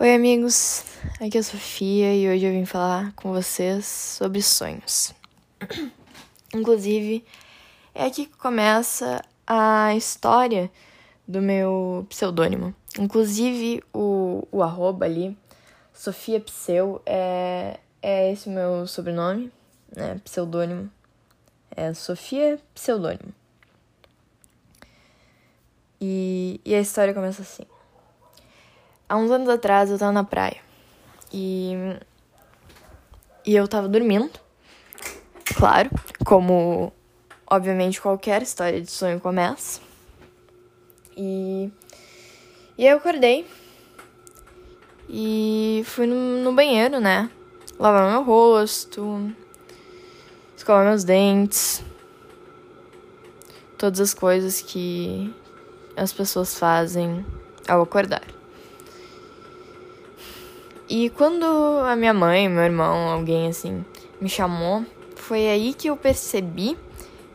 Oi, amigos. Aqui é a Sofia e hoje eu vim falar com vocês sobre sonhos. Inclusive, é aqui que começa a história do meu pseudônimo. Inclusive, o, o arroba ali, Sofia Pseu, é, é esse o meu sobrenome, né? Pseudônimo. É Sofia Pseudônimo. E, e a história começa assim. Há uns anos atrás eu tava na praia. E. E eu tava dormindo. Claro, como obviamente qualquer história de sonho começa. E. E eu acordei. E fui no, no banheiro, né? Lavar meu rosto. Escovar meus dentes. Todas as coisas que as pessoas fazem ao acordar. E quando a minha mãe, meu irmão, alguém assim, me chamou, foi aí que eu percebi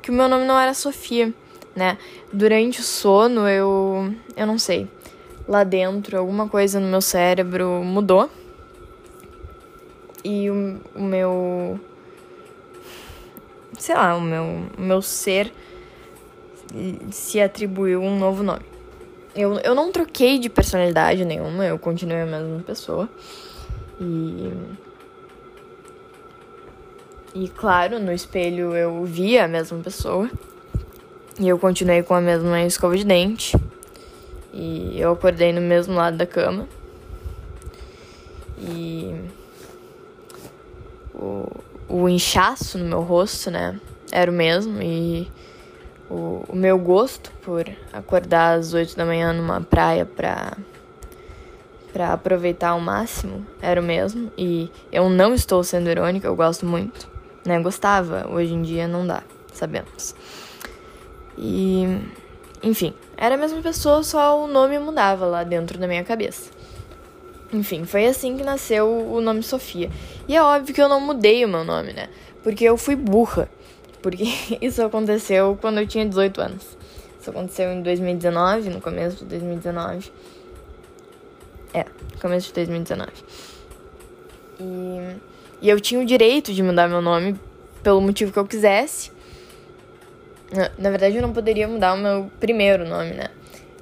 que o meu nome não era Sofia, né? Durante o sono, eu. Eu não sei. Lá dentro, alguma coisa no meu cérebro mudou. E o, o meu. Sei lá, o meu, o meu ser se atribuiu um novo nome. Eu, eu não troquei de personalidade nenhuma, eu continuei a mesma pessoa. E. E claro, no espelho eu via a mesma pessoa. E eu continuei com a mesma escova de dente. E eu acordei no mesmo lado da cama. E. O, o inchaço no meu rosto, né? Era o mesmo. E o, o meu gosto por acordar às 8 da manhã numa praia pra, pra aproveitar ao máximo era o mesmo. E eu não estou sendo irônica, eu gosto muito. Né? Gostava, hoje em dia não dá, sabemos. E. Enfim, era a mesma pessoa, só o nome mudava lá dentro da minha cabeça. Enfim, foi assim que nasceu o nome Sofia. E é óbvio que eu não mudei o meu nome, né? Porque eu fui burra porque isso aconteceu quando eu tinha 18 anos. Isso aconteceu em 2019, no começo de 2019. É, começo de 2019. E, e eu tinha o direito de mudar meu nome pelo motivo que eu quisesse. Na, na verdade, eu não poderia mudar o meu primeiro nome, né?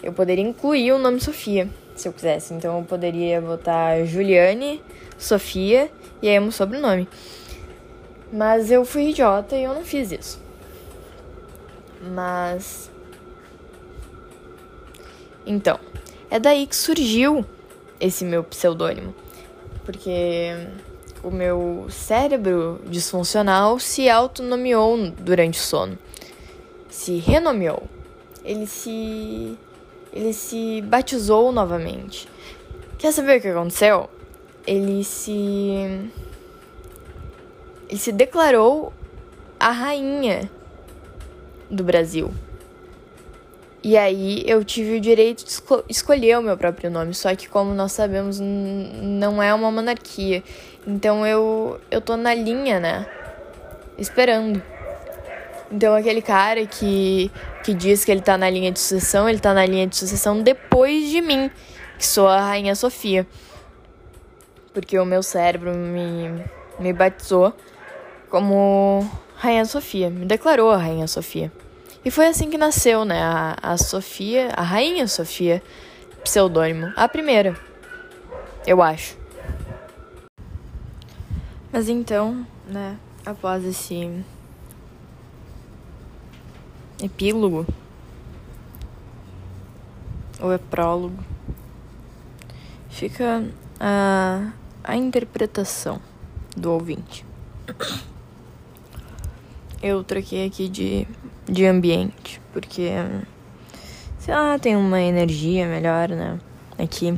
Eu poderia incluir o nome Sofia, se eu quisesse. Então, eu poderia botar Juliane, Sofia e aí o meu sobrenome. Mas eu fui idiota e eu não fiz isso. Mas. Então, é daí que surgiu esse meu pseudônimo. Porque o meu cérebro disfuncional se autonomeou durante o sono. Se renomeou. Ele se. Ele se batizou novamente. Quer saber o que aconteceu? Ele se ele se declarou a rainha do Brasil. E aí eu tive o direito de esco escolher o meu próprio nome, só que como nós sabemos, não é uma monarquia. Então eu eu tô na linha, né? Esperando. Então aquele cara que que diz que ele tá na linha de sucessão, ele tá na linha de sucessão depois de mim, que sou a rainha Sofia. Porque o meu cérebro me me batizou como Rainha Sofia, me declarou a Rainha Sofia. E foi assim que nasceu, né, a, a Sofia, a Rainha Sofia, pseudônimo, a primeira, eu acho. Mas então, né, após esse epílogo, ou é prólogo, fica a, a interpretação do ouvinte eu troquei aqui de, de ambiente, porque, sei lá, tem uma energia melhor, né? Aqui.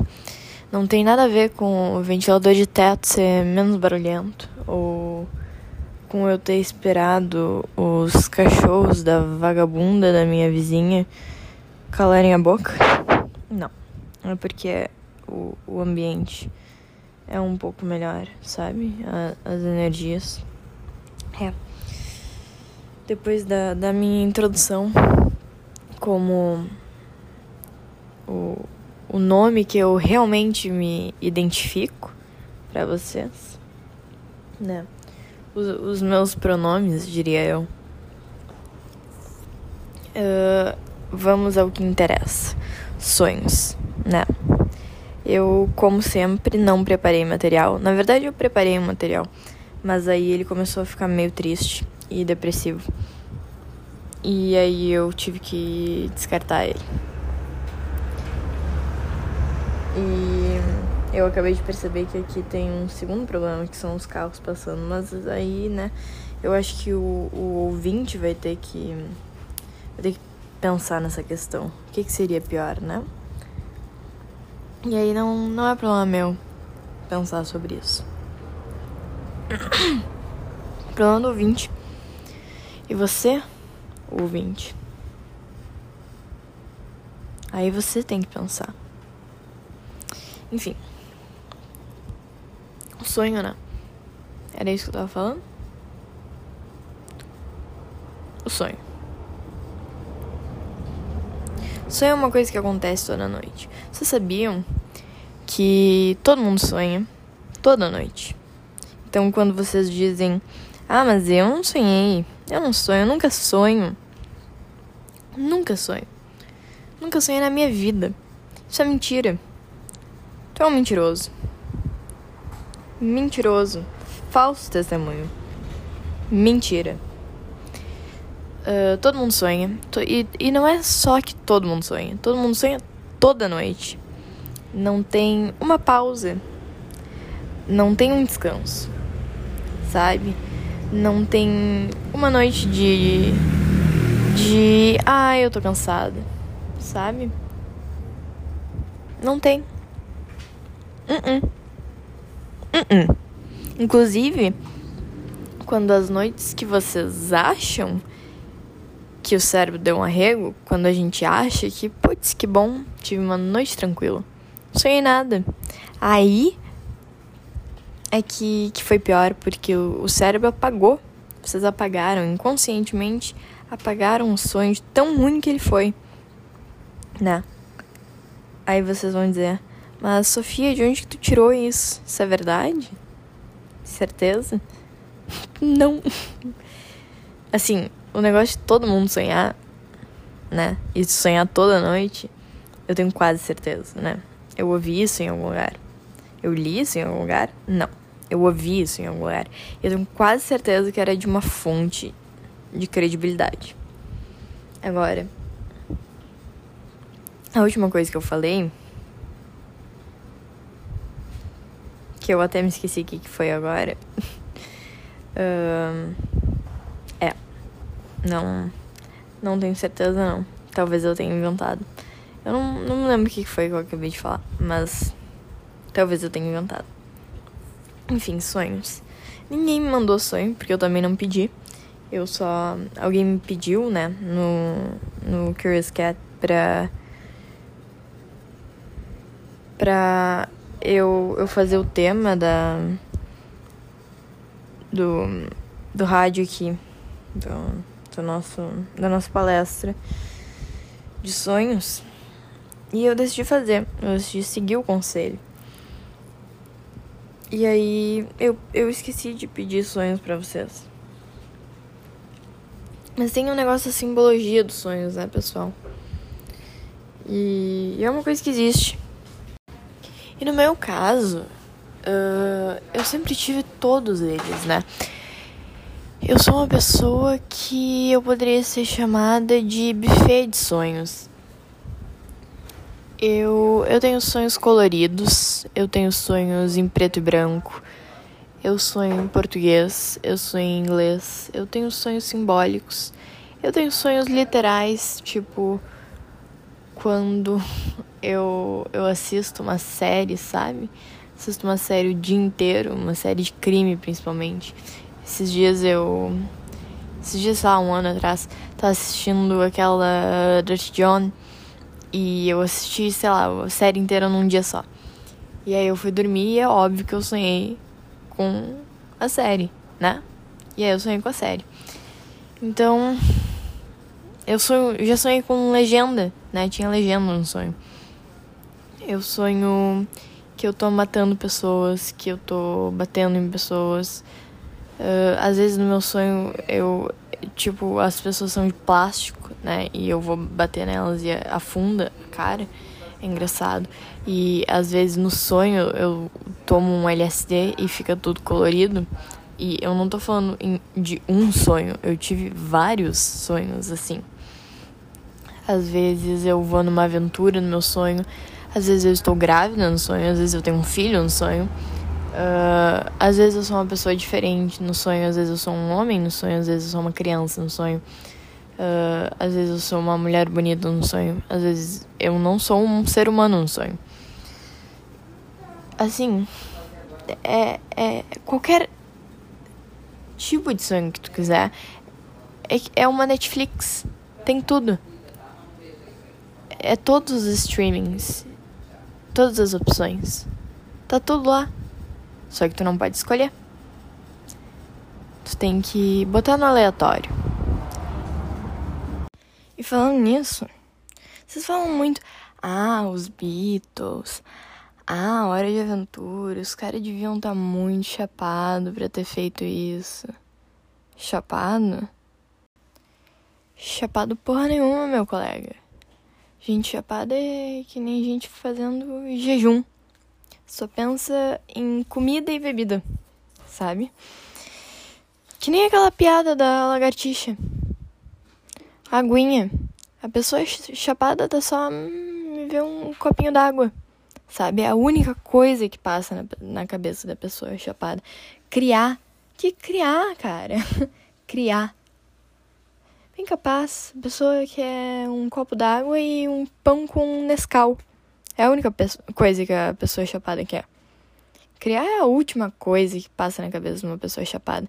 Não tem nada a ver com o ventilador de teto ser menos barulhento, ou com eu ter esperado os cachorros da vagabunda da minha vizinha calarem a boca. Não. É porque o, o ambiente é um pouco melhor, sabe? A, as energias. É depois da, da minha introdução como o, o nome que eu realmente me identifico para vocês, né? Os, os, meus pronomes, diria eu. Uh, vamos ao que interessa: sonhos, né? Eu, como sempre, não preparei material. Na verdade, eu preparei o um material, mas aí ele começou a ficar meio triste e depressivo. E aí eu tive que descartar ele. E eu acabei de perceber que aqui tem um segundo problema, que são os carros passando. Mas aí, né, eu acho que o, o ouvinte vai ter que. Vai ter que pensar nessa questão. O que, que seria pior, né? E aí não, não é problema meu pensar sobre isso. problema do ouvinte. E você, ouvinte? Aí você tem que pensar. Enfim. O sonho, né? Era isso que eu tava falando? O sonho. Sonho é uma coisa que acontece toda noite. Vocês sabiam que todo mundo sonha toda noite? Então, quando vocês dizem, ah, mas eu não sonhei, eu não sonho, eu nunca sonho. Nunca sonho. Nunca sonhei na minha vida. Isso é mentira. Tu é um mentiroso. Mentiroso. Falso testemunho. Mentira. Uh, todo mundo sonha. E, e não é só que todo mundo sonha. Todo mundo sonha toda noite. Não tem uma pausa. Não tem um descanso. Sabe? Não tem uma noite de. De. Ah, eu tô cansada. Sabe? Não tem. Uh -uh. Uh Inclusive, quando as noites que vocês acham que o cérebro deu um arrego, quando a gente acha que, putz, que bom, tive uma noite tranquila. Não sonhei nada. Aí é que, que foi pior, porque o, o cérebro apagou. Vocês apagaram, inconscientemente, apagaram um sonho de tão ruim que ele foi. Né? Aí vocês vão dizer, mas, Sofia, de onde que tu tirou isso? Isso é verdade? Certeza? Não. Assim, o negócio de todo mundo sonhar, né? E sonhar toda noite, eu tenho quase certeza, né? Eu ouvi isso em algum lugar. Eu li isso em algum lugar? Não. Eu ouvi isso em algum lugar. Eu tenho quase certeza que era de uma fonte de credibilidade. Agora, a última coisa que eu falei que eu até me esqueci o que, foi agora. uh, é. Não. Não tenho certeza, não. Talvez eu tenha inventado. Eu não, não me lembro o que foi que eu acabei de falar, mas. Talvez eu tenha inventado. Enfim, sonhos. Ninguém me mandou sonho, porque eu também não pedi. Eu só. Alguém me pediu, né, no, no Curious Cat pra. pra eu, eu fazer o tema da do, do rádio aqui, do, do nosso, da nossa palestra de sonhos. E eu decidi fazer, eu decidi seguir o conselho. E aí eu, eu esqueci de pedir sonhos para vocês. Mas tem um negócio da simbologia dos sonhos, né, pessoal? E é uma coisa que existe. E no meu caso, uh, eu sempre tive todos eles, né? Eu sou uma pessoa que eu poderia ser chamada de buffet de sonhos. Eu, eu tenho sonhos coloridos, eu tenho sonhos em preto e branco, eu sonho em português, eu sonho em inglês, eu tenho sonhos simbólicos, eu tenho sonhos literais, tipo quando eu, eu assisto uma série, sabe? Assisto uma série o dia inteiro, uma série de crime principalmente. Esses dias eu. Esses dias, sei lá, um ano atrás, tava assistindo aquela Dirty John e eu assisti, sei lá, a série inteira num dia só. E aí eu fui dormir e é óbvio que eu sonhei com a série, né? E aí eu sonhei com a série. Então, eu sonho, já sonhei com legenda, né? Tinha legenda no sonho. Eu sonho que eu tô matando pessoas, que eu tô batendo em pessoas. Uh, às vezes no meu sonho eu, tipo, as pessoas são de plástico, né? E eu vou bater nelas e afunda a cara. É engraçado. E às vezes no sonho eu tomo um LSD e fica tudo colorido. E eu não tô falando em, de um sonho, eu tive vários sonhos assim. Às vezes eu vou numa aventura no meu sonho, às vezes eu estou grávida no sonho, às vezes eu tenho um filho no sonho. Uh, às vezes eu sou uma pessoa diferente no sonho, às vezes eu sou um homem no sonho, às vezes eu sou uma criança no sonho. Uh, às vezes eu sou uma mulher bonita no sonho, às vezes eu não sou um ser humano no sonho. Assim, é, é qualquer tipo de sonho que tu quiser. É, é uma Netflix, tem tudo. É todos os streamings, todas as opções. Tá tudo lá. Só que tu não pode escolher. Tu tem que botar no aleatório. E falando nisso, vocês falam muito, ah, os Beatles, ah, Hora de Aventura, os caras deviam estar tá muito chapado pra ter feito isso. Chapado? Chapado porra nenhuma, meu colega. Gente chapada é que nem gente fazendo jejum. Só pensa em comida e bebida, sabe? Que nem aquela piada da lagartixa aguinha. A pessoa chapada tá só me hum, vê um copinho d'água. Sabe? É a única coisa que passa na, na cabeça da pessoa chapada. Criar. Que criar, cara? criar. Bem capaz. A pessoa quer um copo d'água e um pão com Nescau. É a única coisa que a pessoa chapada quer. Criar é a última coisa que passa na cabeça de uma pessoa chapada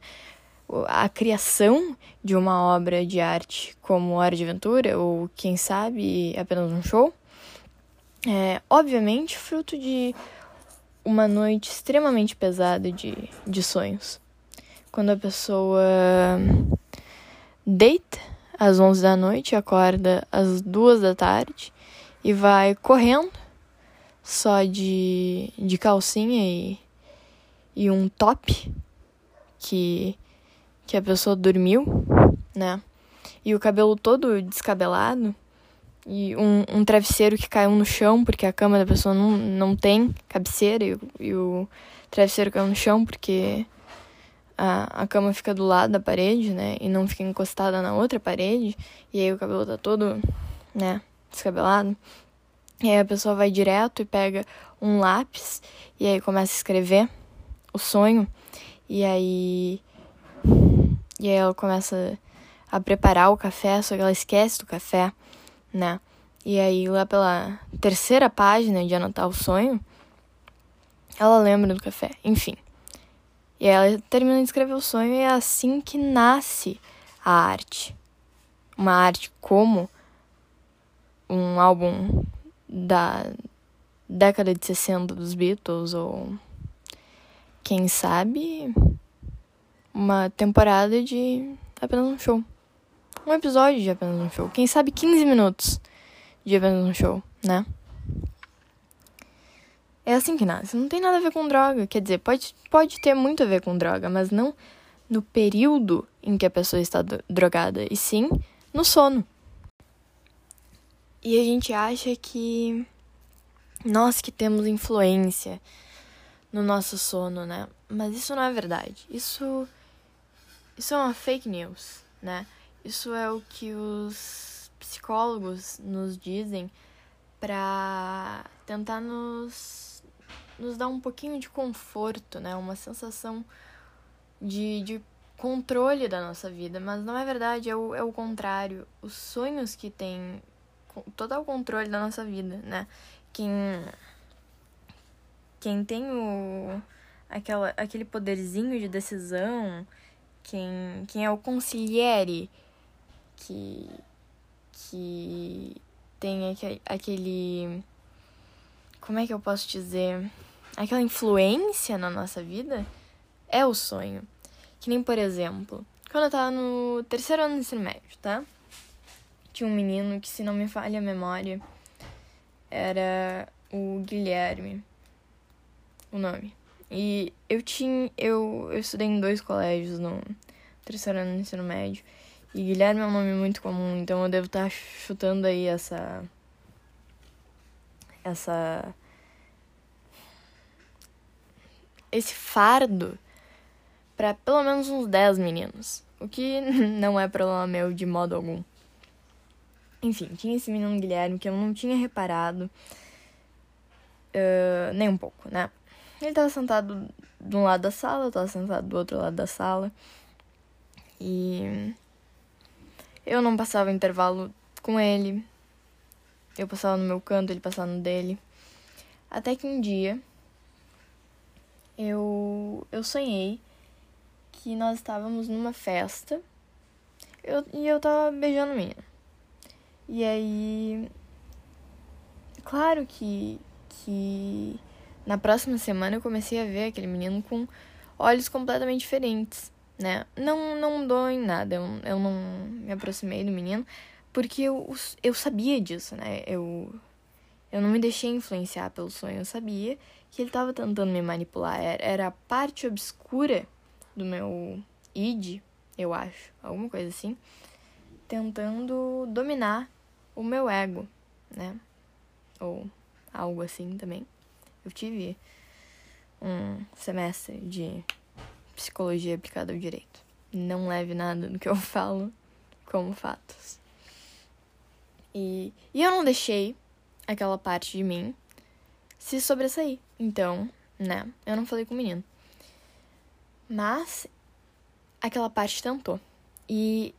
a criação de uma obra de arte como Hora de Aventura, ou quem sabe apenas um show, é obviamente fruto de uma noite extremamente pesada de, de sonhos. Quando a pessoa deita às 11 da noite, acorda às 2 da tarde e vai correndo só de, de calcinha e, e um top que que a pessoa dormiu, né? E o cabelo todo descabelado. E um, um travesseiro que caiu no chão, porque a cama da pessoa não, não tem cabeceira. E, e o travesseiro caiu no chão porque a, a cama fica do lado da parede, né? E não fica encostada na outra parede. E aí o cabelo tá todo, né? Descabelado. E aí a pessoa vai direto e pega um lápis. E aí começa a escrever o sonho. E aí e aí ela começa a preparar o café, só que ela esquece do café, né? E aí lá pela terceira página de anotar o sonho, ela lembra do café, enfim. E aí ela termina de escrever o sonho e é assim que nasce a arte. Uma arte como um álbum da década de 60 dos Beatles ou quem sabe uma temporada de apenas um show. Um episódio de apenas um show. Quem sabe 15 minutos de apenas um show, né? É assim que nasce. Não tem nada a ver com droga. Quer dizer, pode, pode ter muito a ver com droga, mas não no período em que a pessoa está drogada, e sim no sono. E a gente acha que nós que temos influência no nosso sono, né? Mas isso não é verdade. Isso isso é uma fake news, né? Isso é o que os psicólogos nos dizem para tentar nos, nos dar um pouquinho de conforto, né? Uma sensação de, de controle da nossa vida, mas não é verdade, é o, é o contrário. Os sonhos que têm total controle da nossa vida, né? Quem, quem tem o, aquela, aquele poderzinho de decisão, quem, quem é o consigliere que, que tem aquele. Como é que eu posso dizer? Aquela influência na nossa vida é o sonho. Que nem, por exemplo, quando eu tava no terceiro ano do ensino médio, tá? Um menino que, se não me falha a memória, era o Guilherme. O nome. E eu tinha. Eu, eu estudei em dois colégios no terceiro ano do ensino médio. E Guilherme é um nome muito comum, então eu devo estar chutando aí essa. Essa. Esse fardo para pelo menos uns 10 meninos. O que não é problema meu de modo algum. Enfim, tinha esse menino Guilherme que eu não tinha reparado. Uh, nem um pouco, né? Ele tava sentado de um lado da sala, eu tava sentado do outro lado da sala. E eu não passava intervalo com ele. Eu passava no meu canto, ele passava no dele. Até que um dia eu, eu sonhei que nós estávamos numa festa eu, e eu tava beijando o menino. E aí. Claro que. que na próxima semana eu comecei a ver aquele menino com olhos completamente diferentes, né? Não, não mudou em nada, eu, eu não me aproximei do menino porque eu, eu sabia disso, né? Eu, eu não me deixei influenciar pelo sonho, eu sabia que ele estava tentando me manipular. Era, era a parte obscura do meu id, eu acho, alguma coisa assim, tentando dominar o meu ego, né? Ou algo assim também eu tive um semestre de psicologia aplicada ao direito. Não leve nada do que eu falo como fatos. E, e eu não deixei aquela parte de mim se sobressair. Então, né, eu não falei com o menino. Mas aquela parte tentou. E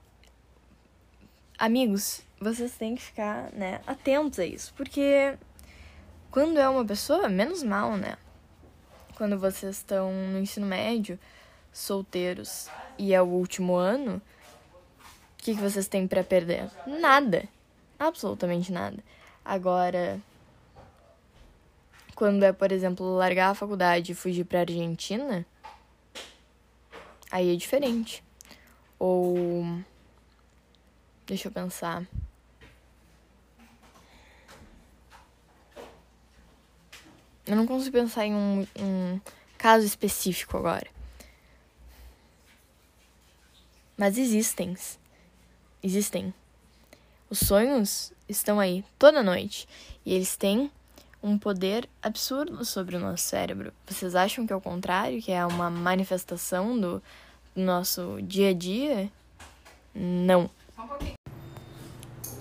amigos, vocês têm que ficar, né, atentos a isso, porque quando é uma pessoa, menos mal, né? Quando vocês estão no ensino médio, solteiros, e é o último ano, o que, que vocês têm para perder? Nada. Absolutamente nada. Agora, quando é, por exemplo, largar a faculdade e fugir pra Argentina, aí é diferente. Ou. Deixa eu pensar. Eu não consigo pensar em um, um caso específico agora. Mas existem. Existem. Os sonhos estão aí toda noite. E eles têm um poder absurdo sobre o nosso cérebro. Vocês acham que é o contrário? Que é uma manifestação do, nosso dia a dia? Não.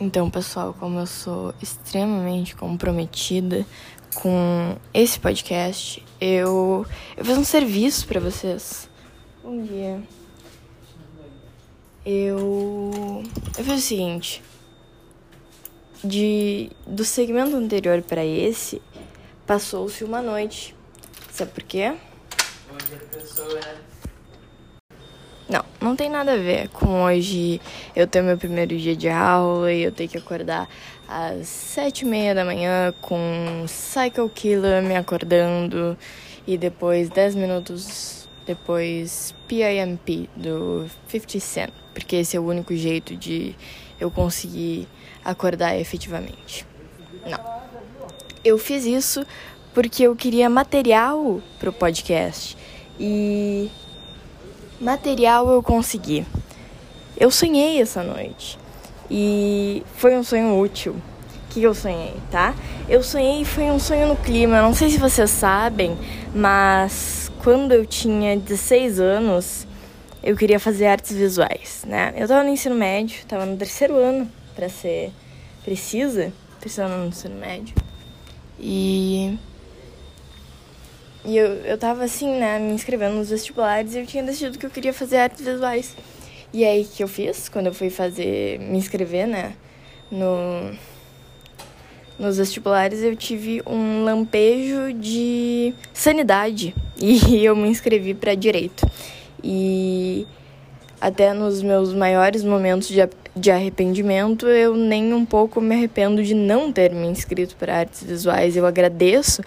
Então, pessoal, como eu sou extremamente comprometida com esse podcast, eu, eu fiz um serviço para vocês. Bom dia. Eu, eu fiz o seguinte. De, do segmento anterior para esse, passou-se uma noite. Sabe por quê? Bom dia, professora. Não, não tem nada a ver com hoje eu ter meu primeiro dia de aula e eu ter que acordar às sete e meia da manhã com Cycle Killer me acordando e depois dez minutos depois PIMP do 50 Cent, porque esse é o único jeito de eu conseguir acordar efetivamente. Não. Eu fiz isso porque eu queria material pro podcast e material eu consegui. Eu sonhei essa noite e foi um sonho útil. Que eu sonhei, tá? Eu sonhei foi um sonho no clima. Não sei se vocês sabem, mas quando eu tinha 16 anos, eu queria fazer artes visuais, né? Eu tava no ensino médio, tava no terceiro ano, para ser precisa, terceiro ano no ensino médio. E e eu, eu tava assim, né, me inscrevendo nos vestibulares e eu tinha decidido que eu queria fazer artes visuais. E aí, que eu fiz? Quando eu fui fazer, me inscrever, né, no, nos vestibulares, eu tive um lampejo de sanidade e eu me inscrevi para direito. E até nos meus maiores momentos de, de arrependimento, eu nem um pouco me arrependo de não ter me inscrito para artes visuais. Eu agradeço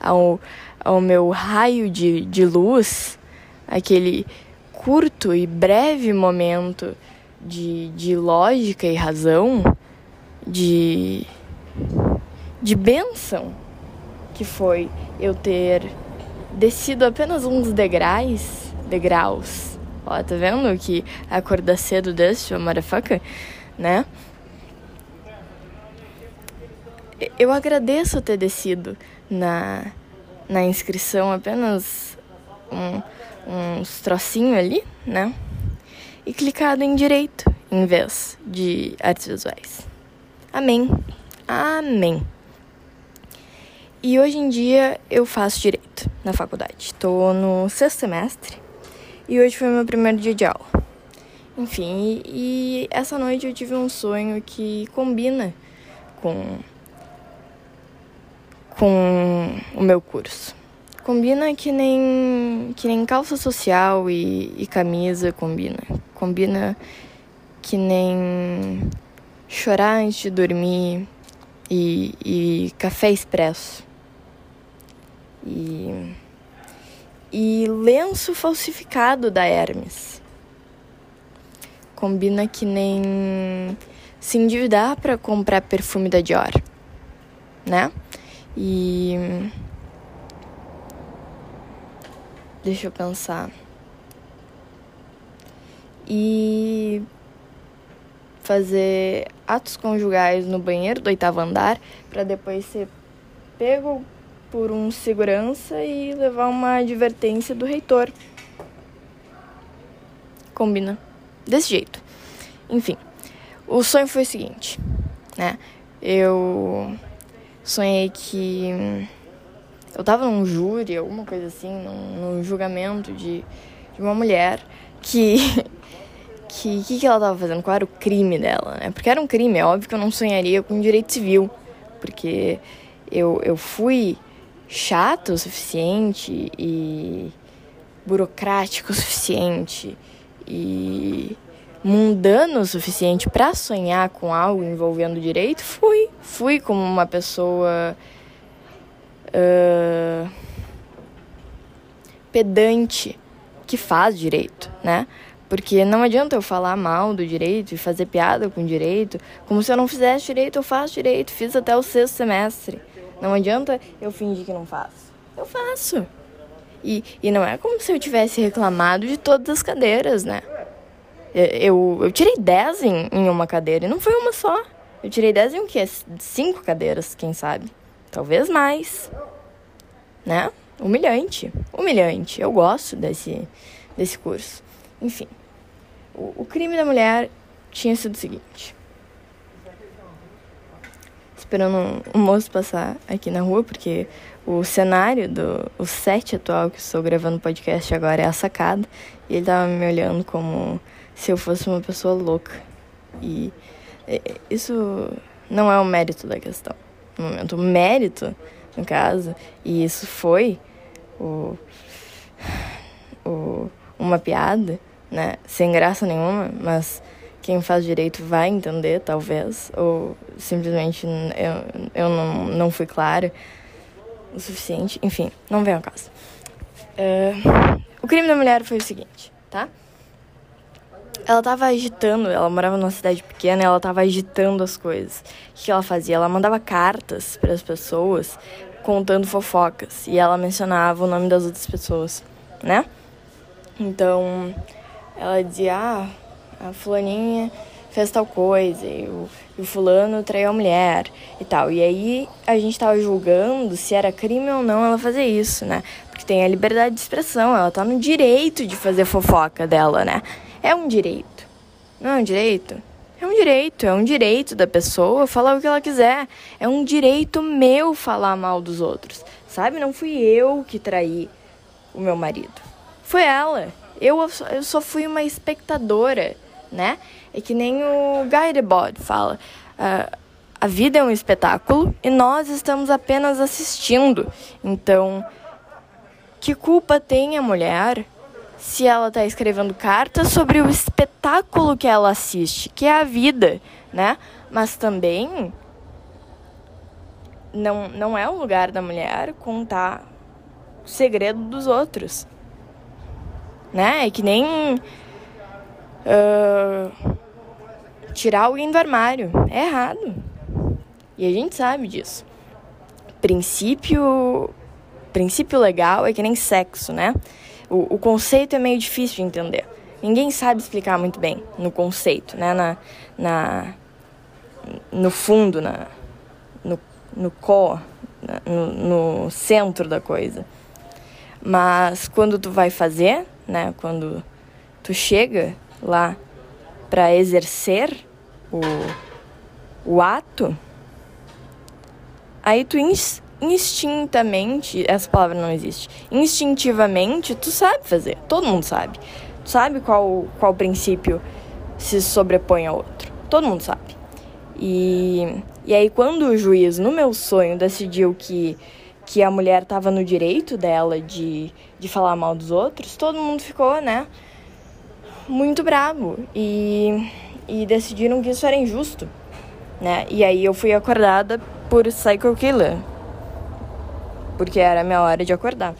ao ao meu raio de, de luz, aquele curto e breve momento de, de lógica e razão, de, de bênção, que foi eu ter descido apenas uns degraus, degraus. Ó, tá vendo que acordar cedo desse, motherfucker, né? Eu agradeço ter descido na, na inscrição apenas um, uns trocinhos ali, né? E clicado em direito em vez de artes visuais. Amém. Amém. E hoje em dia eu faço direito na faculdade. Estou no sexto semestre e hoje foi meu primeiro dia de aula. Enfim, e, e essa noite eu tive um sonho que combina com com o meu curso. Combina que nem que nem calça social e, e camisa combina. Combina que nem chorar antes de dormir e, e café expresso. E, e lenço falsificado da Hermes. Combina que nem se endividar para comprar perfume da Dior, né? E. Deixa eu pensar. E. Fazer atos conjugais no banheiro do oitavo andar para depois ser pego por um segurança e levar uma advertência do reitor. Combina. Desse jeito. Enfim, o sonho foi o seguinte, né? Eu sonhei que eu tava num júri, alguma coisa assim, num, num julgamento de, de, uma mulher que. que que, que ela tava fazendo? Qual era o crime dela, né? Porque era um crime, é óbvio que eu não sonharia com direito civil, porque eu, eu fui chato o suficiente e burocrático o suficiente e mundano o suficiente para sonhar com algo envolvendo direito, fui. Fui como uma pessoa uh, pedante que faz direito, né? Porque não adianta eu falar mal do direito e fazer piada com direito, como se eu não fizesse direito, eu faço direito, fiz até o sexto semestre. Não adianta eu fingir que não faço. Eu faço. E, e não é como se eu tivesse reclamado de todas as cadeiras, né? Eu, eu tirei 10 em, em uma cadeira e não foi uma só. Eu tirei 10 em o quê? Cinco cadeiras, quem sabe? Talvez mais. Né? Humilhante. Humilhante. Eu gosto desse, desse curso. Enfim. O, o crime da mulher tinha sido o seguinte. Esperando um moço passar aqui na rua, porque o cenário do o set atual que estou gravando podcast agora é a sacada. E ele tava me olhando como se eu fosse uma pessoa louca. E isso não é o mérito da questão. No momento, o mérito, no caso, e isso foi o, o, uma piada, né? Sem graça nenhuma, mas quem faz direito vai entender, talvez, ou simplesmente eu, eu não, não fui clara o suficiente. Enfim, não vem ao caso. Uh, o crime da mulher foi o seguinte, tá? Ela tava agitando, ela morava numa cidade pequena, ela tava agitando as coisas. O que ela fazia? Ela mandava cartas para as pessoas contando fofocas e ela mencionava o nome das outras pessoas, né? Então, ela dizia: "Ah, a fulaninha fez tal coisa, e o, e o fulano traiu a mulher e tal". E aí a gente tava julgando se era crime ou não ela fazer isso, né? Porque tem a liberdade de expressão, ela tá no direito de fazer fofoca dela, né? É um direito. Não é um direito? É um direito, é um direito da pessoa falar o que ela quiser. É um direito meu falar mal dos outros. Sabe? Não fui eu que traí o meu marido. Foi ela. Eu, eu só fui uma espectadora, né? É que nem o Guy Debord fala. Uh, a vida é um espetáculo e nós estamos apenas assistindo. Então, que culpa tem a mulher se ela está escrevendo cartas sobre o espetáculo que ela assiste, que é a vida, né? Mas também não, não é o lugar da mulher contar o segredo dos outros. Né? É que nem uh, tirar alguém do armário. É errado. E a gente sabe disso. princípio princípio legal é que nem sexo, né? O, o conceito é meio difícil de entender. Ninguém sabe explicar muito bem no conceito, né? Na, na, no fundo, na, no, no core, no, no centro da coisa. Mas quando tu vai fazer, né? Quando tu chega lá para exercer o, o ato, aí tu ins, instintamente, essa palavra não existe, instintivamente tu sabe fazer, todo mundo sabe. Tu sabe qual, qual princípio se sobrepõe ao outro, todo mundo sabe. E, e aí quando o juiz, no meu sonho, decidiu que que a mulher estava no direito dela de, de falar mal dos outros, todo mundo ficou, né, muito bravo. E, e decidiram que isso era injusto, né? E aí eu fui acordada por Psycho Killer, porque era minha hora de acordar.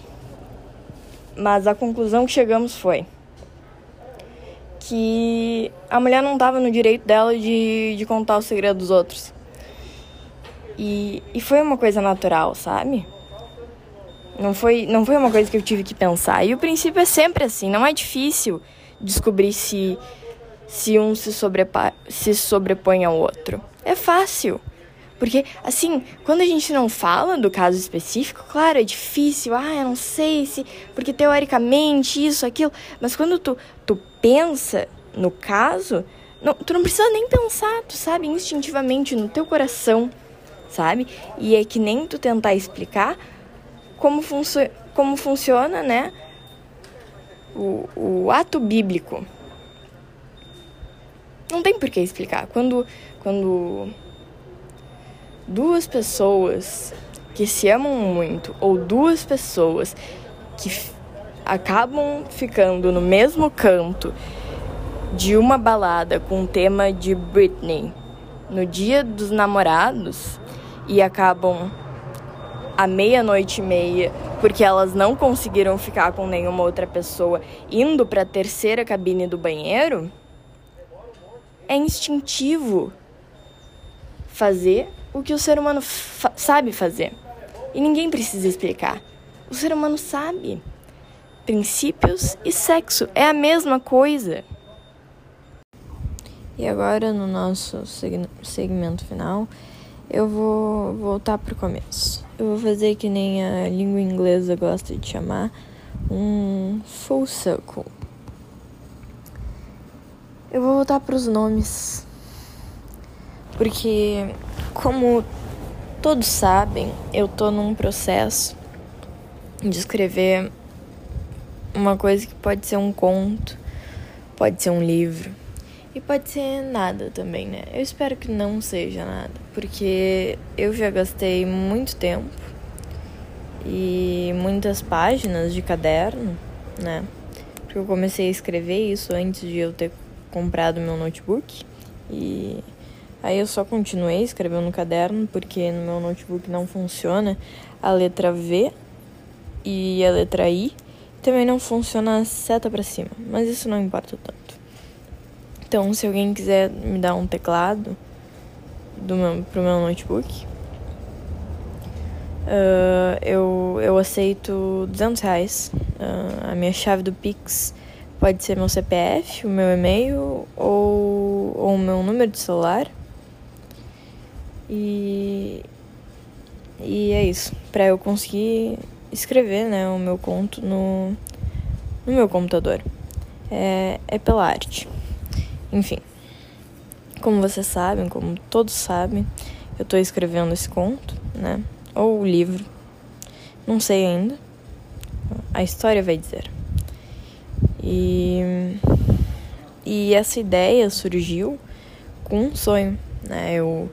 Mas a conclusão que chegamos foi que a mulher não estava no direito dela de, de contar o segredo dos outros. E, e foi uma coisa natural, sabe? Não foi, não foi uma coisa que eu tive que pensar. E o princípio é sempre assim, não é difícil descobrir se, se um se, sobrepa, se sobrepõe ao outro. É fácil. Porque, assim, quando a gente não fala do caso específico, claro, é difícil, ah, eu não sei se. Porque teoricamente isso, aquilo. Mas quando tu, tu pensa no caso, não, tu não precisa nem pensar, tu sabe instintivamente no teu coração, sabe? E é que nem tu tentar explicar como, funcio como funciona, né? O, o ato bíblico. Não tem por que explicar. Quando, quando duas pessoas que se amam muito, ou duas pessoas que acabam ficando no mesmo canto de uma balada com o tema de Britney no dia dos namorados e acabam à meia-noite e meia, porque elas não conseguiram ficar com nenhuma outra pessoa, indo para a terceira cabine do banheiro, é instintivo fazer o que o ser humano fa sabe fazer. E ninguém precisa explicar. O ser humano sabe. Princípios e sexo é a mesma coisa. E agora, no nosso segmento final, eu vou voltar para o começo. Eu vou fazer que nem a língua inglesa gosta de chamar um full circle. Eu vou voltar para os nomes. Porque, como todos sabem, eu tô num processo de escrever uma coisa que pode ser um conto, pode ser um livro e pode ser nada também, né? Eu espero que não seja nada, porque eu já gastei muito tempo e muitas páginas de caderno, né? Porque eu comecei a escrever isso antes de eu ter comprado meu notebook e aí eu só continuei escrevendo no caderno porque no meu notebook não funciona a letra V e a letra I. Também não funciona a seta para cima, mas isso não importa tanto. Então, se alguém quiser me dar um teclado do meu, pro meu notebook, uh, eu, eu aceito 200 reais. Uh, a minha chave do Pix pode ser meu CPF, o meu e-mail ou, ou o meu número de celular. E, e é isso. Para eu conseguir escrever né, o meu conto no, no meu computador. É, é pela arte. Enfim, como vocês sabem, como todos sabem, eu estou escrevendo esse conto, né? Ou o livro, não sei ainda. A história vai dizer. E, e essa ideia surgiu com um sonho, né? Eu,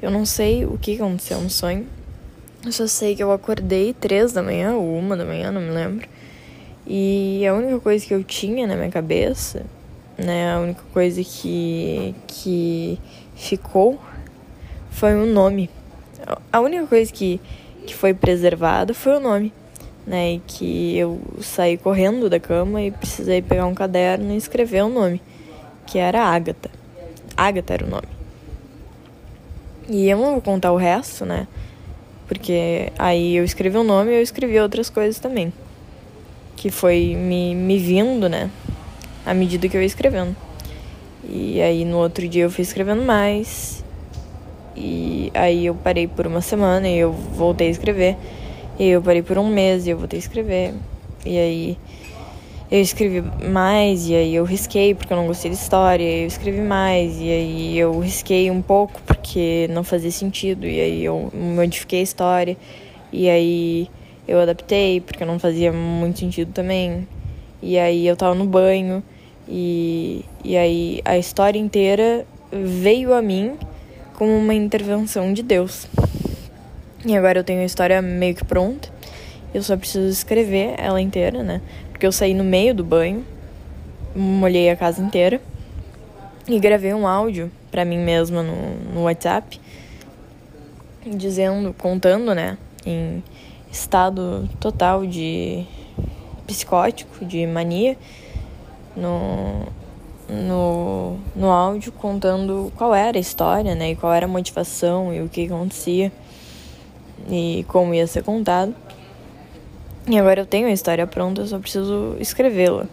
eu não sei o que aconteceu no sonho. Eu só sei que eu acordei três da manhã ou uma da manhã, não me lembro. E a única coisa que eu tinha na minha cabeça né? A única coisa que, que ficou foi o nome. A única coisa que, que foi preservada foi o nome, né? E que eu saí correndo da cama e precisei pegar um caderno e escrever o nome, que era Agatha. Agatha era o nome. E eu não vou contar o resto, né? Porque aí eu escrevi o um nome e eu escrevi outras coisas também. Que foi me, me vindo, né? À medida que eu ia escrevendo. E aí no outro dia eu fui escrevendo mais. E aí eu parei por uma semana e eu voltei a escrever. E eu parei por um mês e eu voltei a escrever. E aí eu escrevi mais e aí eu risquei porque eu não gostei da história, eu escrevi mais e aí eu risquei um pouco porque não fazia sentido e aí eu modifiquei a história e aí eu adaptei porque não fazia muito sentido também. E aí eu tava no banho e, e aí a história inteira veio a mim como uma intervenção de Deus. E agora eu tenho a história meio que pronta. Eu só preciso escrever ela inteira, né? Porque eu saí no meio do banho, molhei a casa inteira e gravei um áudio para mim mesma no, no WhatsApp, dizendo, contando, né, em estado total de psicótico, de mania, no, no, no áudio contando qual era a história, né, e qual era a motivação e o que acontecia e como ia ser contado. E agora eu tenho a história pronta, eu só preciso escrevê-la.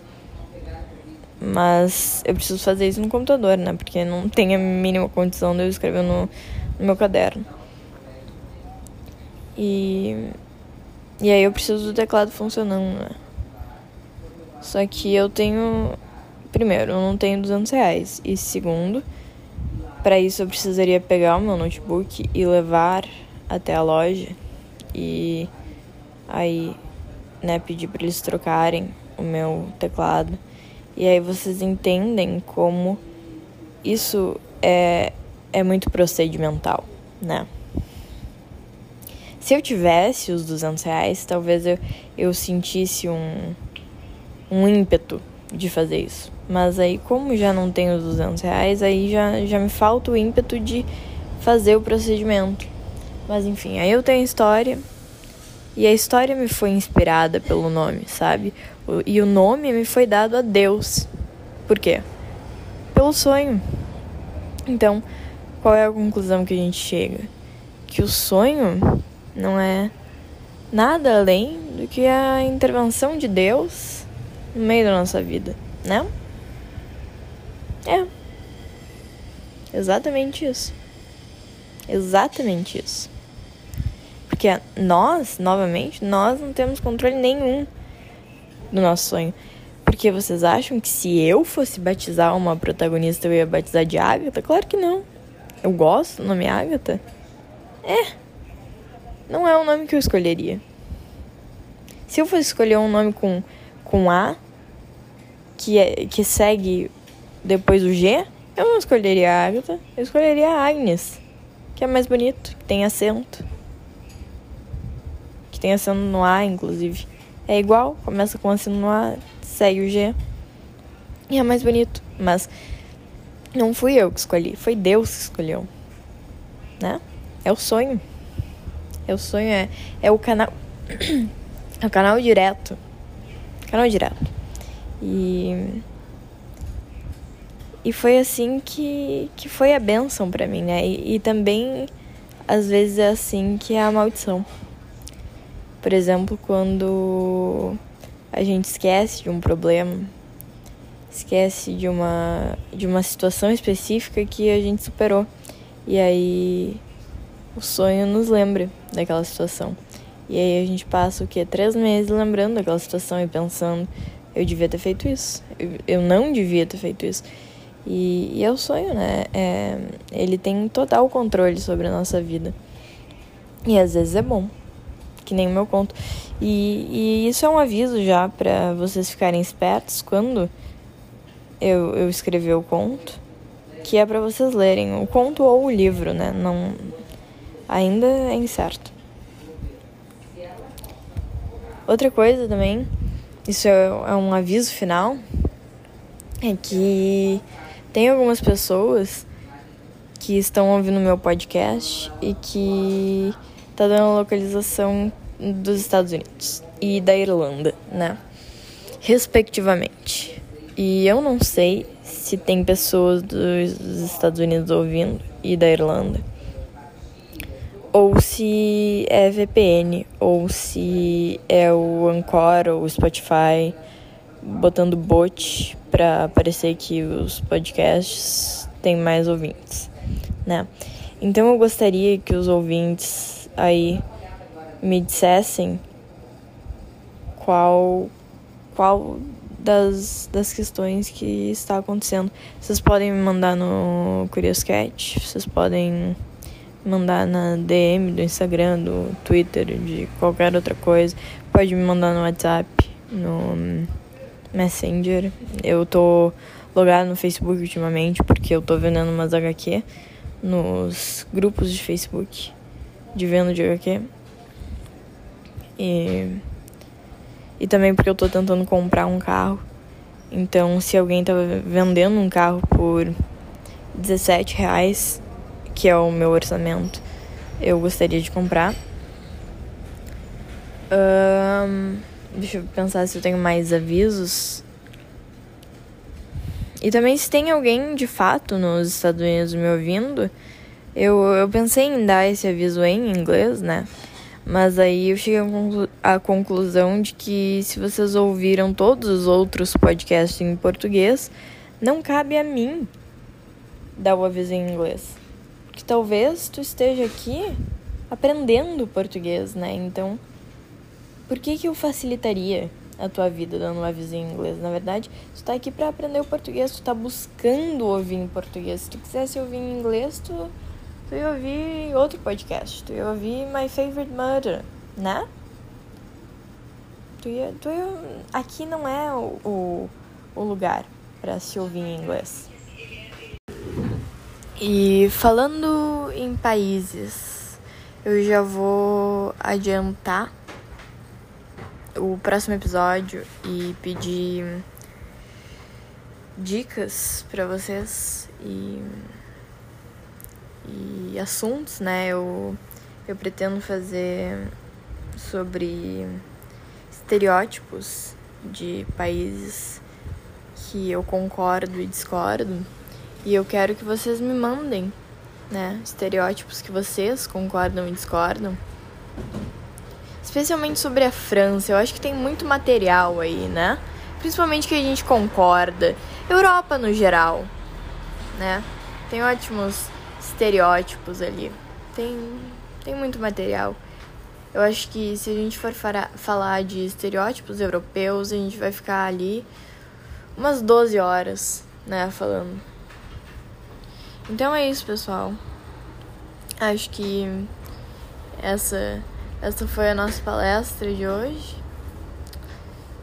Mas eu preciso fazer isso no computador, né? Porque não tem a mínima condição de eu escrever no, no meu caderno. E. E aí eu preciso do teclado funcionando, né? Só que eu tenho. Primeiro, eu não tenho 200 reais. E segundo, para isso eu precisaria pegar o meu notebook e levar até a loja. E aí né, pedir para eles trocarem o meu teclado. E aí vocês entendem como isso é, é muito procedimental, né? Se eu tivesse os 200 reais, talvez eu, eu sentisse um, um ímpeto de fazer isso. Mas aí, como já não tenho os 200 reais, aí já, já me falta o ímpeto de fazer o procedimento. Mas enfim, aí eu tenho a história, e a história me foi inspirada pelo nome, sabe? E o nome me foi dado a Deus. Por quê? Pelo sonho. Então, qual é a conclusão que a gente chega? Que o sonho não é nada além do que a intervenção de Deus no meio da nossa vida, né? É. Exatamente isso. Exatamente isso. Porque nós, novamente, nós não temos controle nenhum do nosso sonho. Porque vocês acham que se eu fosse batizar uma protagonista, eu ia batizar de Agatha? Claro que não. Eu gosto do nome Agatha. É. Não é o nome que eu escolheria. Se eu fosse escolher um nome com, com A, que, é, que segue depois o G, eu não escolheria a Agatha. Eu escolheria a Agnes, que é mais bonito, que tem acento que tem aceno no A, inclusive. É igual, começa com aceno no A, segue o G. E é mais bonito. Mas não fui eu que escolhi, foi Deus que escolheu. Né? É o sonho. É o sonho, é, é o canal. é o canal direto. Canal direto. E. E foi assim que, que foi a benção para mim, né? E, e também, às vezes, é assim que é a maldição. Por exemplo, quando a gente esquece de um problema, esquece de uma, de uma situação específica que a gente superou. E aí o sonho nos lembra daquela situação. E aí a gente passa o que? Três meses lembrando daquela situação e pensando, eu devia ter feito isso, eu, eu não devia ter feito isso. E, e é o sonho, né? É, ele tem total controle sobre a nossa vida. E às vezes é bom que nem o meu conto. E, e isso é um aviso já para vocês ficarem espertos quando eu, eu escrever o conto, que é para vocês lerem o conto ou o livro, né? Não, ainda é incerto. Outra coisa também, isso é, é um aviso final, é que tem algumas pessoas que estão ouvindo meu podcast e que tá dando localização dos Estados Unidos e da Irlanda, né? Respectivamente. E eu não sei se tem pessoas dos Estados Unidos ouvindo e da Irlanda. ou se é VPN, ou se é o Anchor ou o Spotify botando bot para parecer que os podcasts têm mais ouvintes, né? Então eu gostaria que os ouvintes aí me dissessem qual qual das, das questões que está acontecendo. Vocês podem me mandar no Curious Cat, vocês podem mandar na DM do Instagram, do Twitter, de qualquer outra coisa. Pode me mandar no WhatsApp, no Messenger. Eu tô logado no Facebook ultimamente porque eu tô vendendo umas HQ nos grupos de Facebook de de HQ. E, e também porque eu tô tentando comprar um carro. Então, se alguém tá vendendo um carro por 17 reais, que é o meu orçamento, eu gostaria de comprar. Um, deixa eu pensar se eu tenho mais avisos. E também se tem alguém de fato nos Estados Unidos me ouvindo, eu, eu pensei em dar esse aviso em inglês, né? Mas aí eu cheguei à conclusão de que se vocês ouviram todos os outros podcasts em português, não cabe a mim dar o aviso em inglês que talvez tu esteja aqui aprendendo português, né? Então, por que que eu facilitaria a tua vida dando uma visão em inglês? Na verdade, tu tá aqui para aprender o português, tu tá buscando ouvir em português. Se tu quisesse ouvir em inglês, tu, tu ia ouvir outro podcast, tu ia ouvir My Favorite Murder, né? Tu ia, tu ia, aqui não é o, o, o lugar para se ouvir em inglês. E falando em países, eu já vou adiantar o próximo episódio e pedir dicas para vocês e, e assuntos, né? Eu, eu pretendo fazer sobre estereótipos de países que eu concordo e discordo e eu quero que vocês me mandem, né, estereótipos que vocês concordam e discordam. Especialmente sobre a França, eu acho que tem muito material aí, né? Principalmente que a gente concorda. Europa no geral, né? Tem ótimos estereótipos ali. Tem, tem muito material. Eu acho que se a gente for falar de estereótipos europeus, a gente vai ficar ali umas 12 horas, né, falando. Então é isso, pessoal. Acho que essa essa foi a nossa palestra de hoje.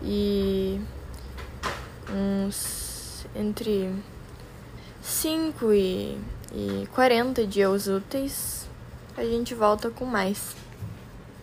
E uns entre 5 e, e 40 dias úteis a gente volta com mais.